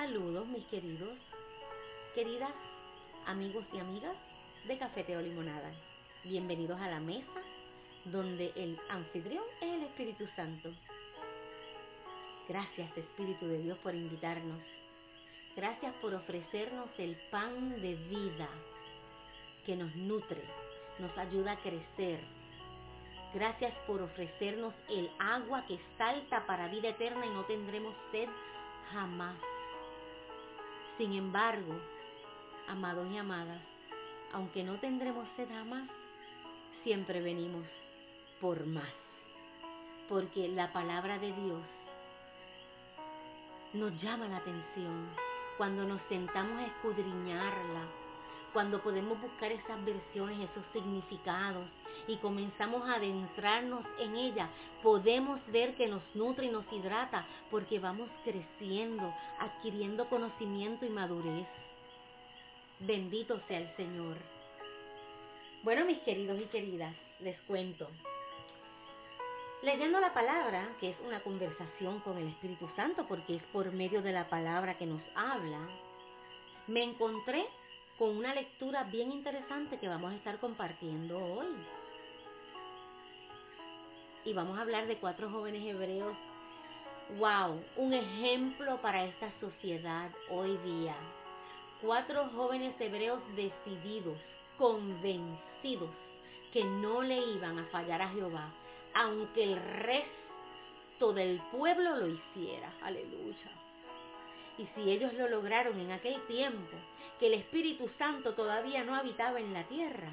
Saludos mis queridos, queridas amigos y amigas de Cafeteo Limonada. Bienvenidos a la mesa donde el anfitrión es el Espíritu Santo. Gracias Espíritu de Dios por invitarnos. Gracias por ofrecernos el pan de vida que nos nutre, nos ayuda a crecer. Gracias por ofrecernos el agua que salta para vida eterna y no tendremos sed jamás. Sin embargo, amados y amadas, aunque no tendremos sed jamás, siempre venimos por más. Porque la palabra de Dios nos llama la atención cuando nos sentamos a escudriñarla, cuando podemos buscar esas versiones, esos significados y comenzamos a adentrarnos en ella, podemos ver que nos nutre y nos hidrata porque vamos creciendo, adquiriendo conocimiento y madurez. Bendito sea el Señor. Bueno, mis queridos y queridas, les cuento. Leyendo la palabra, que es una conversación con el Espíritu Santo, porque es por medio de la palabra que nos habla, me encontré con una lectura bien interesante que vamos a estar compartiendo hoy. Y vamos a hablar de cuatro jóvenes hebreos. ¡Wow! Un ejemplo para esta sociedad hoy día. Cuatro jóvenes hebreos decididos, convencidos que no le iban a fallar a Jehová, aunque el resto del pueblo lo hiciera. Aleluya. Y si ellos lo lograron en aquel tiempo, que el Espíritu Santo todavía no habitaba en la tierra,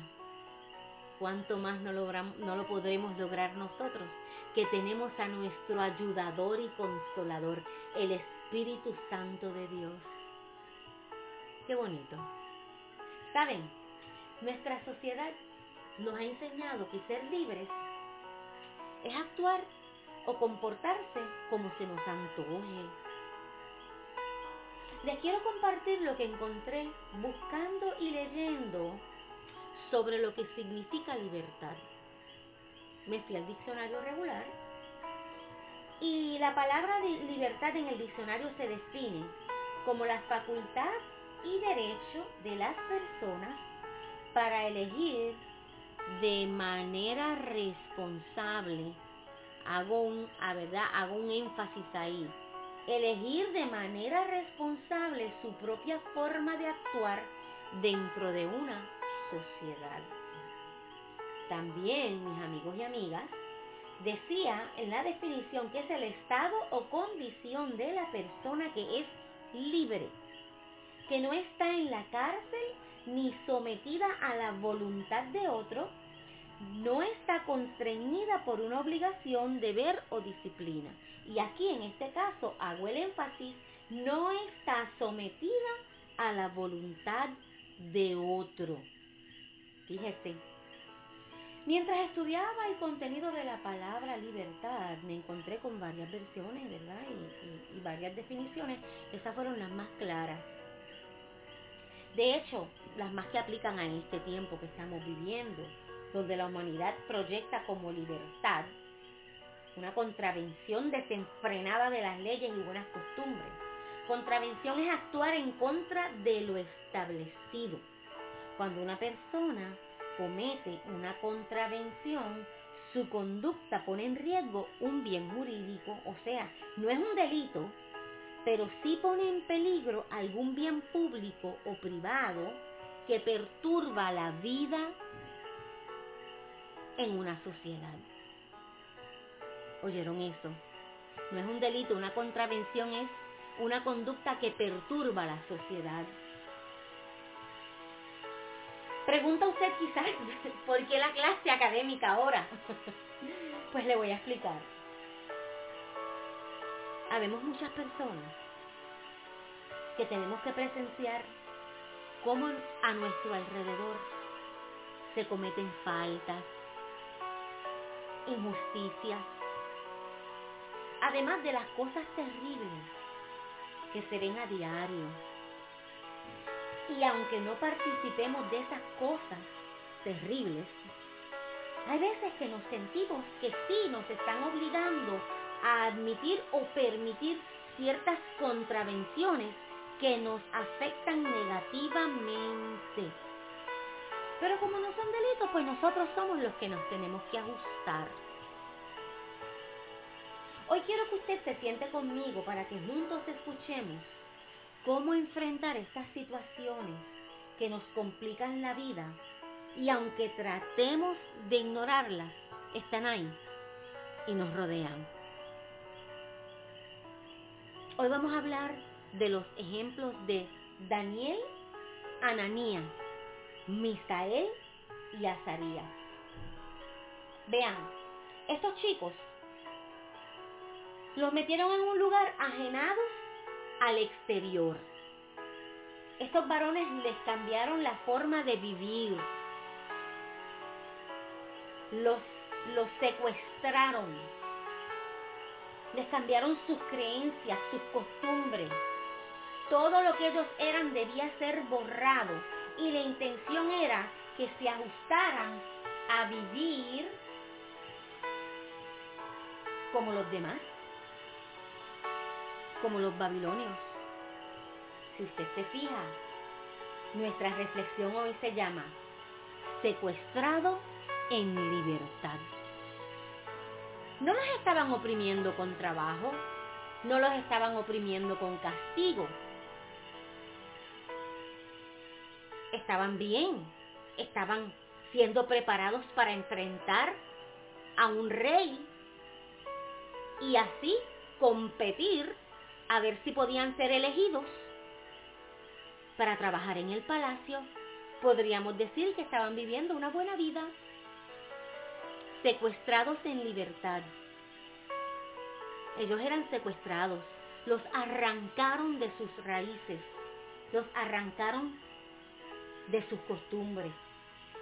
¿cuánto más no, logramos, no lo podremos lograr nosotros, que tenemos a nuestro ayudador y consolador, el Espíritu Santo de Dios? Qué bonito. ¿Saben? Nuestra sociedad nos ha enseñado que ser libres es actuar o comportarse como se nos antoje. Les quiero compartir lo que encontré buscando y leyendo sobre lo que significa libertad. Me fui al diccionario regular y la palabra de libertad en el diccionario se define como la facultad y derecho de las personas para elegir de manera responsable, hago un, a verdad, hago un énfasis ahí, elegir de manera responsable su propia forma de actuar dentro de una sociedad. También, mis amigos y amigas, decía en la definición que es el estado o condición de la persona que es libre, que no está en la cárcel ni sometida a la voluntad de otro, no está constreñida por una obligación, deber o disciplina. Y aquí en este caso hago el énfasis, no está sometida a la voluntad de otro. Fíjese, mientras estudiaba el contenido de la palabra libertad, me encontré con varias versiones, ¿verdad? Y, y varias definiciones. Esas fueron las más claras. De hecho, las más que aplican a este tiempo que estamos viviendo, donde la humanidad proyecta como libertad una contravención desenfrenada de las leyes y buenas costumbres. Contravención es actuar en contra de lo establecido. Cuando una persona comete una contravención, su conducta pone en riesgo un bien jurídico, o sea, no es un delito, pero sí pone en peligro algún bien público o privado que perturba la vida en una sociedad. ¿Oyeron eso? No es un delito, una contravención es una conducta que perturba la sociedad. Pregunta usted quizás, ¿por qué la clase académica ahora? pues le voy a explicar. Habemos muchas personas que tenemos que presenciar cómo a nuestro alrededor se cometen faltas, injusticias, además de las cosas terribles que se ven a diario. Y aunque no participemos de esas cosas terribles, hay veces que nos sentimos que sí nos están obligando a admitir o permitir ciertas contravenciones que nos afectan negativamente. Pero como no son delitos, pues nosotros somos los que nos tenemos que ajustar. Hoy quiero que usted se siente conmigo para que juntos escuchemos cómo enfrentar estas situaciones que nos complican la vida y aunque tratemos de ignorarlas, están ahí y nos rodean. Hoy vamos a hablar de los ejemplos de Daniel, Ananías, Misael y Azarías. Vean, estos chicos los metieron en un lugar ajenados al exterior. Estos varones les cambiaron la forma de vivir. Los, los secuestraron. Les cambiaron sus creencias, sus costumbres. Todo lo que ellos eran debía ser borrado. Y la intención era que se ajustaran a vivir como los demás como los babilonios. Si usted se fija, nuestra reflexión hoy se llama secuestrado en libertad. No los estaban oprimiendo con trabajo, no los estaban oprimiendo con castigo. Estaban bien, estaban siendo preparados para enfrentar a un rey y así competir a ver si podían ser elegidos para trabajar en el palacio. Podríamos decir que estaban viviendo una buena vida, secuestrados en libertad. Ellos eran secuestrados, los arrancaron de sus raíces, los arrancaron de sus costumbres.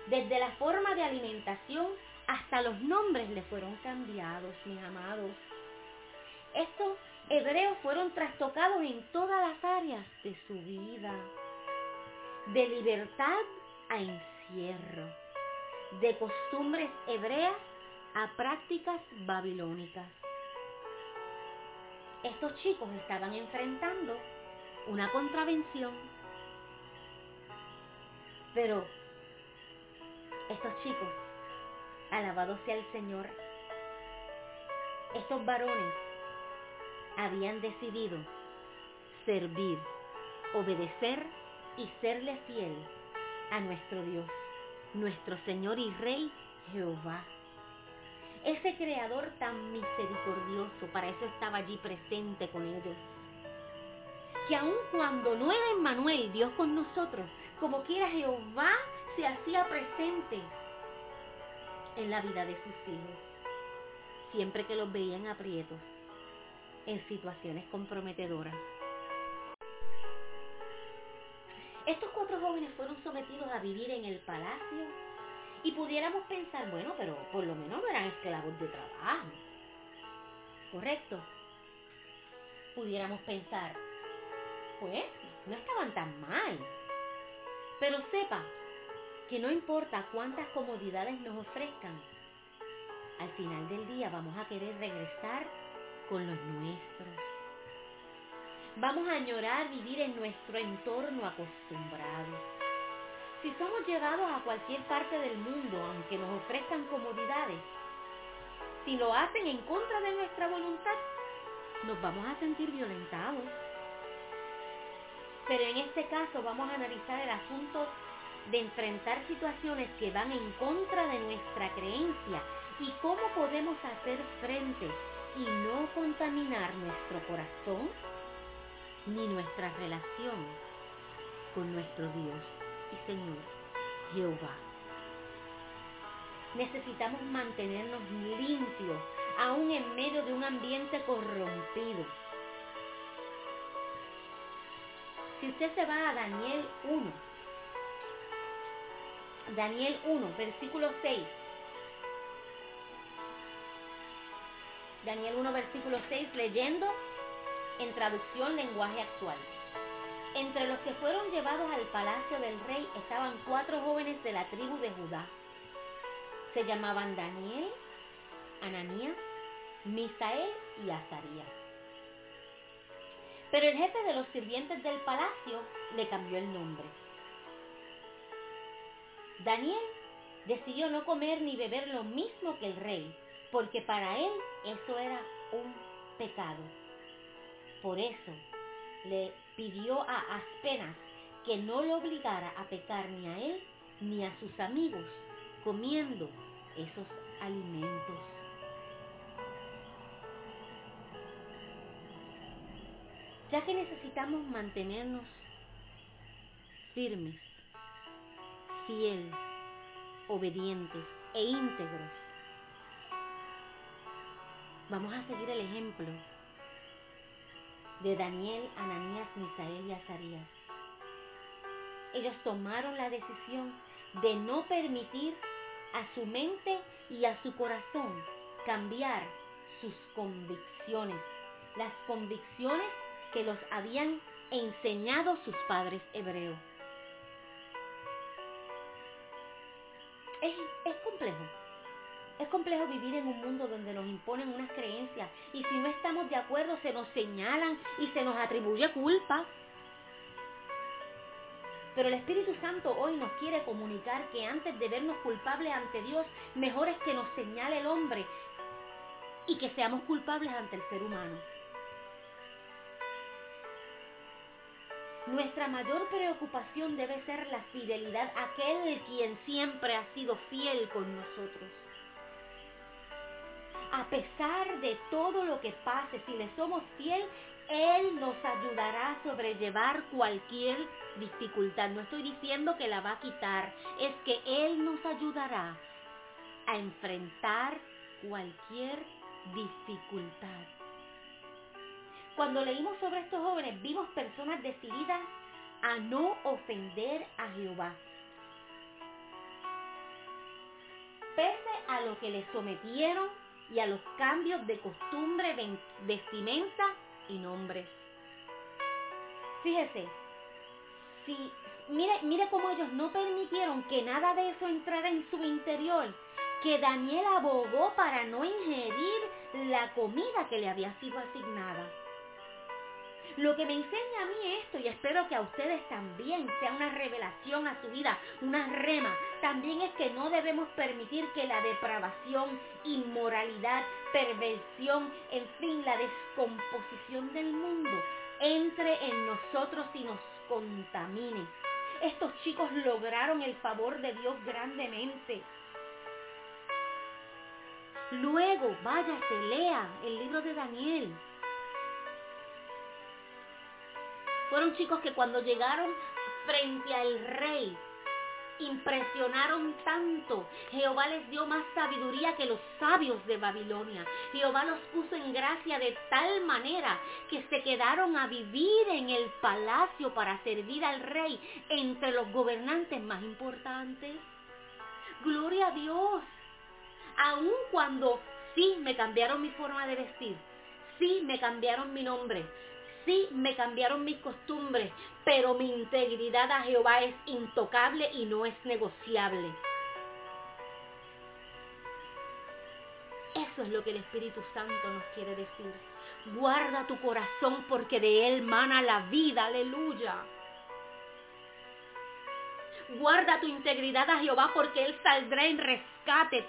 Desde la forma de alimentación hasta los nombres le fueron cambiados, mis amados. Esto hebreos fueron trastocados en todas las áreas de su vida, de libertad a encierro, de costumbres hebreas a prácticas babilónicas. Estos chicos estaban enfrentando una contravención, pero estos chicos, alabados sea el Señor, estos varones habían decidido servir, obedecer y serle fiel a nuestro Dios, nuestro Señor y Rey Jehová. Ese creador tan misericordioso, para eso estaba allí presente con ellos. Que aun cuando no era Emmanuel, Dios con nosotros, como quiera Jehová se hacía presente en la vida de sus hijos, siempre que los veían aprietos en situaciones comprometedoras. Estos cuatro jóvenes fueron sometidos a vivir en el palacio y pudiéramos pensar, bueno, pero por lo menos no eran esclavos de trabajo. ¿Correcto? Pudiéramos pensar, pues no estaban tan mal. Pero sepa que no importa cuántas comodidades nos ofrezcan, al final del día vamos a querer regresar con los nuestros. Vamos a añorar vivir en nuestro entorno acostumbrado. Si somos llevados a cualquier parte del mundo, aunque nos ofrezcan comodidades, si lo hacen en contra de nuestra voluntad, nos vamos a sentir violentados. Pero en este caso vamos a analizar el asunto de enfrentar situaciones que van en contra de nuestra creencia y cómo podemos hacer frente y no contaminar nuestro corazón ni nuestra relación con nuestro Dios y Señor Jehová. Necesitamos mantenernos limpios aún en medio de un ambiente corrompido. Si usted se va a Daniel 1, Daniel 1, versículo 6, Daniel 1, versículo 6, leyendo en traducción lenguaje actual. Entre los que fueron llevados al palacio del rey estaban cuatro jóvenes de la tribu de Judá. Se llamaban Daniel, Ananías, Misael y Azarías. Pero el jefe de los sirvientes del palacio le cambió el nombre. Daniel decidió no comer ni beber lo mismo que el rey, porque para él eso era un pecado. Por eso le pidió a Aspenas que no lo obligara a pecar ni a él ni a sus amigos comiendo esos alimentos. Ya que necesitamos mantenernos firmes, fieles, obedientes e íntegros, vamos a seguir el ejemplo de Daniel, Ananías, Misael y Azarías. Ellos tomaron la decisión de no permitir a su mente y a su corazón cambiar sus convicciones, las convicciones que los habían enseñado sus padres hebreos. Es, es complejo, es complejo vivir en un mundo donde nos imponen unas creencias y si no estamos de acuerdo se nos señalan y se nos atribuye culpa. Pero el Espíritu Santo hoy nos quiere comunicar que antes de vernos culpables ante Dios, mejor es que nos señale el hombre y que seamos culpables ante el ser humano. Nuestra mayor preocupación debe ser la fidelidad a aquel quien siempre ha sido fiel con nosotros a pesar de todo lo que pase, si le somos fiel, Él nos ayudará a sobrellevar cualquier dificultad. No estoy diciendo que la va a quitar, es que Él nos ayudará a enfrentar cualquier dificultad. Cuando leímos sobre estos jóvenes, vimos personas decididas a no ofender a Jehová. Pese a lo que les sometieron, y a los cambios de costumbre, vestimenta y nombres. Fíjese, mire, mire cómo ellos no permitieron que nada de eso entrara en su interior, que Daniel abogó para no ingerir la comida que le había sido asignada. Lo que me enseña a mí esto, y espero que a ustedes también sea una revelación a su vida, una rema, también es que no debemos permitir que la depravación, inmoralidad, perversión, en fin, la descomposición del mundo entre en nosotros y nos contamine. Estos chicos lograron el favor de Dios grandemente. Luego, váyase, lea el libro de Daniel. Fueron chicos que cuando llegaron frente al rey, impresionaron tanto. Jehová les dio más sabiduría que los sabios de Babilonia. Jehová los puso en gracia de tal manera que se quedaron a vivir en el palacio para servir al rey entre los gobernantes más importantes. Gloria a Dios. Aun cuando sí me cambiaron mi forma de vestir, sí me cambiaron mi nombre, Sí, me cambiaron mis costumbres, pero mi integridad a Jehová es intocable y no es negociable. Eso es lo que el Espíritu Santo nos quiere decir. Guarda tu corazón porque de él mana la vida, aleluya. Guarda tu integridad a Jehová porque Él saldrá en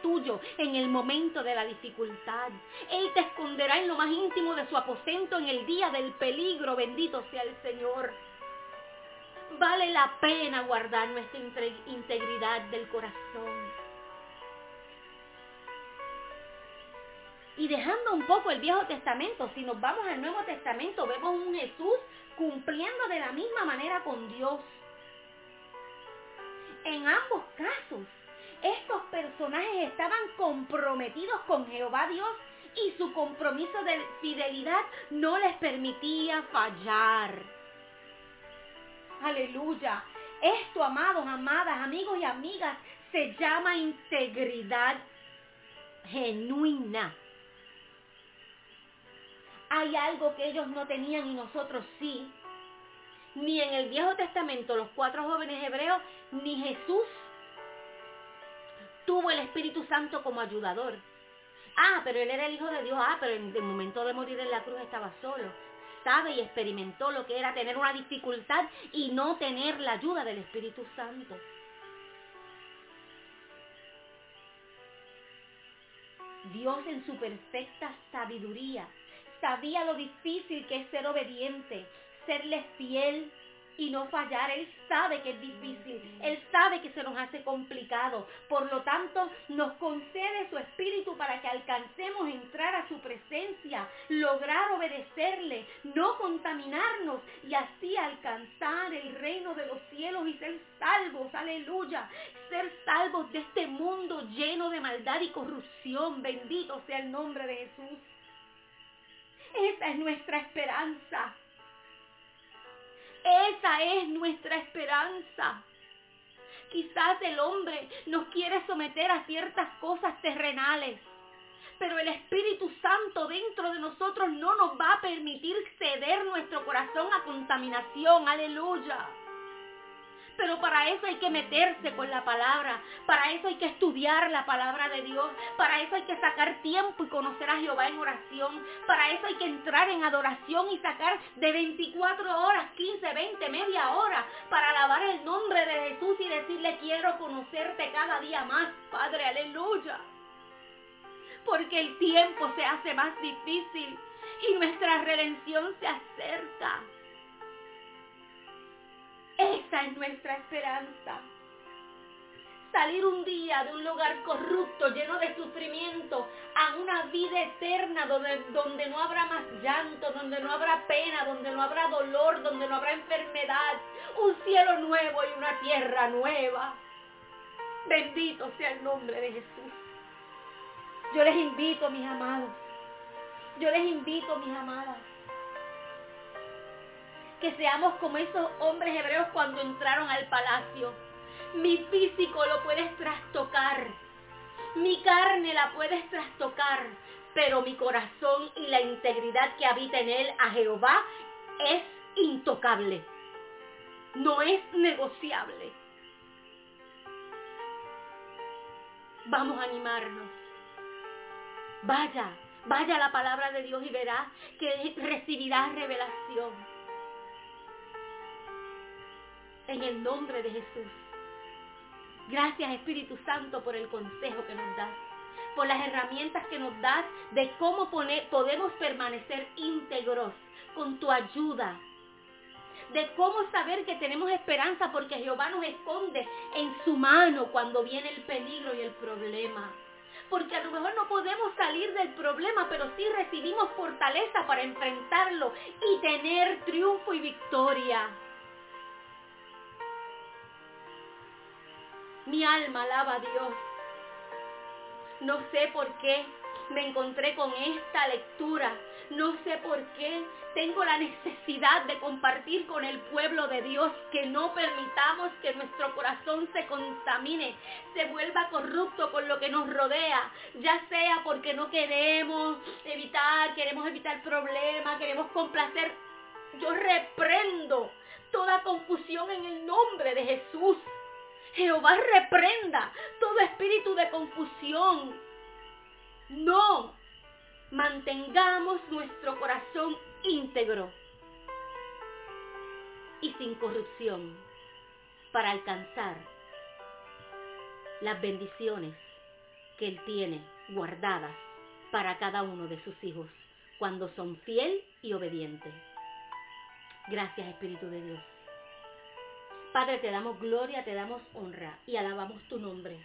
tuyo en el momento de la dificultad. Él te esconderá en lo más íntimo de su aposento en el día del peligro. Bendito sea el Señor. Vale la pena guardar nuestra integridad del corazón. Y dejando un poco el Viejo Testamento, si nos vamos al Nuevo Testamento, vemos un Jesús cumpliendo de la misma manera con Dios. En ambos casos, estos personajes estaban comprometidos con Jehová Dios y su compromiso de fidelidad no les permitía fallar. Aleluya. Esto, amados, amadas, amigos y amigas, se llama integridad genuina. Hay algo que ellos no tenían y nosotros sí ni en el Viejo Testamento los cuatro jóvenes hebreos, ni Jesús tuvo el Espíritu Santo como ayudador. Ah, pero él era el Hijo de Dios. Ah, pero en el momento de morir en la cruz estaba solo. sabe y experimentó lo que era tener una dificultad y no tener la ayuda del Espíritu Santo. Dios en su perfecta sabiduría sabía lo difícil que es ser obediente, serle fiel, y no fallar. Él sabe que es difícil, Él sabe que se nos hace complicado. Por lo tanto, nos concede su espíritu para que alcancemos entrar a su presencia, lograr obedecerle, no contaminarnos y así alcanzar el reino de los cielos y ser salvos, aleluya, ser salvos de este mundo lleno de maldad y corrupción. Bendito sea el nombre de Jesús. Esa es nuestra esperanza. Esa es nuestra esperanza. Quizás el hombre nos quiere someter a ciertas cosas terrenales, pero el Espíritu Santo dentro de nosotros no nos va a permitir ceder nuestro corazón a contaminación. Aleluya. Pero para eso hay que meterse con la palabra, para eso hay que estudiar la palabra de Dios, para eso hay que sacar tiempo y conocer a Jehová en oración, para eso hay que entrar en adoración y sacar de 24 horas, 15, 20, media hora, para alabar el nombre de Jesús y decirle quiero conocerte cada día más, Padre, aleluya. Porque el tiempo se hace más difícil y nuestra redención se acerca. Esa es nuestra esperanza. Salir un día de un lugar corrupto, lleno de sufrimiento, a una vida eterna donde, donde no habrá más llanto, donde no habrá pena, donde no habrá dolor, donde no habrá enfermedad. Un cielo nuevo y una tierra nueva. Bendito sea el nombre de Jesús. Yo les invito, mis amados. Yo les invito, mis amadas que seamos como esos hombres hebreos cuando entraron al palacio. Mi físico lo puedes trastocar, mi carne la puedes trastocar, pero mi corazón y la integridad que habita en él a Jehová es intocable, no es negociable. Vamos a animarnos. Vaya, vaya la palabra de Dios y verá que recibirás revelación en el nombre de Jesús. Gracias Espíritu Santo por el consejo que nos das, por las herramientas que nos das de cómo podemos permanecer íntegros con tu ayuda, de cómo saber que tenemos esperanza porque Jehová nos esconde en su mano cuando viene el peligro y el problema. Porque a lo mejor no podemos salir del problema, pero sí recibimos fortaleza para enfrentarlo y tener triunfo y victoria. Mi alma alaba a Dios. No sé por qué me encontré con esta lectura. No sé por qué tengo la necesidad de compartir con el pueblo de Dios que no permitamos que nuestro corazón se contamine, se vuelva corrupto con lo que nos rodea, ya sea porque no queremos evitar, queremos evitar problemas, queremos complacer. Yo reprendo toda confusión en el nombre de Jesús. Jehová reprenda todo espíritu de confusión. No, mantengamos nuestro corazón íntegro y sin corrupción para alcanzar las bendiciones que Él tiene guardadas para cada uno de sus hijos cuando son fiel y obedientes. Gracias Espíritu de Dios. Padre, te damos gloria, te damos honra y alabamos tu nombre.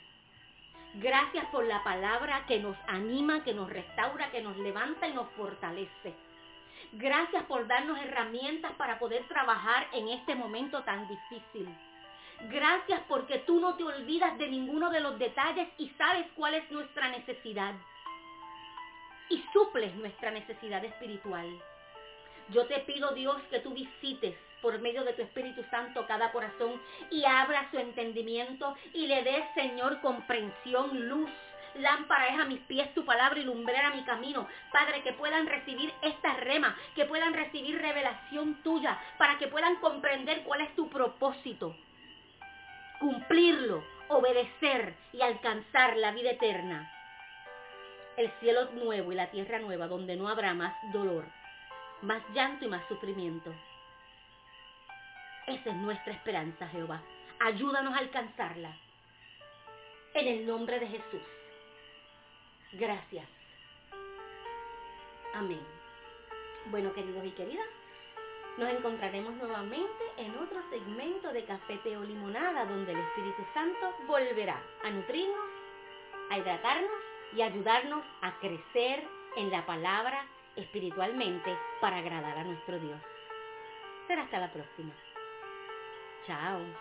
Gracias por la palabra que nos anima, que nos restaura, que nos levanta y nos fortalece. Gracias por darnos herramientas para poder trabajar en este momento tan difícil. Gracias porque tú no te olvidas de ninguno de los detalles y sabes cuál es nuestra necesidad. Y suples nuestra necesidad espiritual. Yo te pido Dios que tú visites por medio de tu Espíritu Santo cada corazón y abra su entendimiento y le des, Señor, comprensión, luz. Lámpara es a mis pies tu palabra y lumbrera mi camino. Padre, que puedan recibir esta rema, que puedan recibir revelación tuya, para que puedan comprender cuál es tu propósito. Cumplirlo, obedecer y alcanzar la vida eterna. El cielo nuevo y la tierra nueva, donde no habrá más dolor más llanto y más sufrimiento. Esa es nuestra esperanza, Jehová. Ayúdanos a alcanzarla. En el nombre de Jesús. Gracias. Amén. Bueno, queridos y queridas, nos encontraremos nuevamente en otro segmento de Café, Teo, Limonada, donde el Espíritu Santo volverá a nutrirnos, a hidratarnos y ayudarnos a crecer en la palabra espiritualmente para agradar a nuestro Dios. Será hasta la próxima. Chào!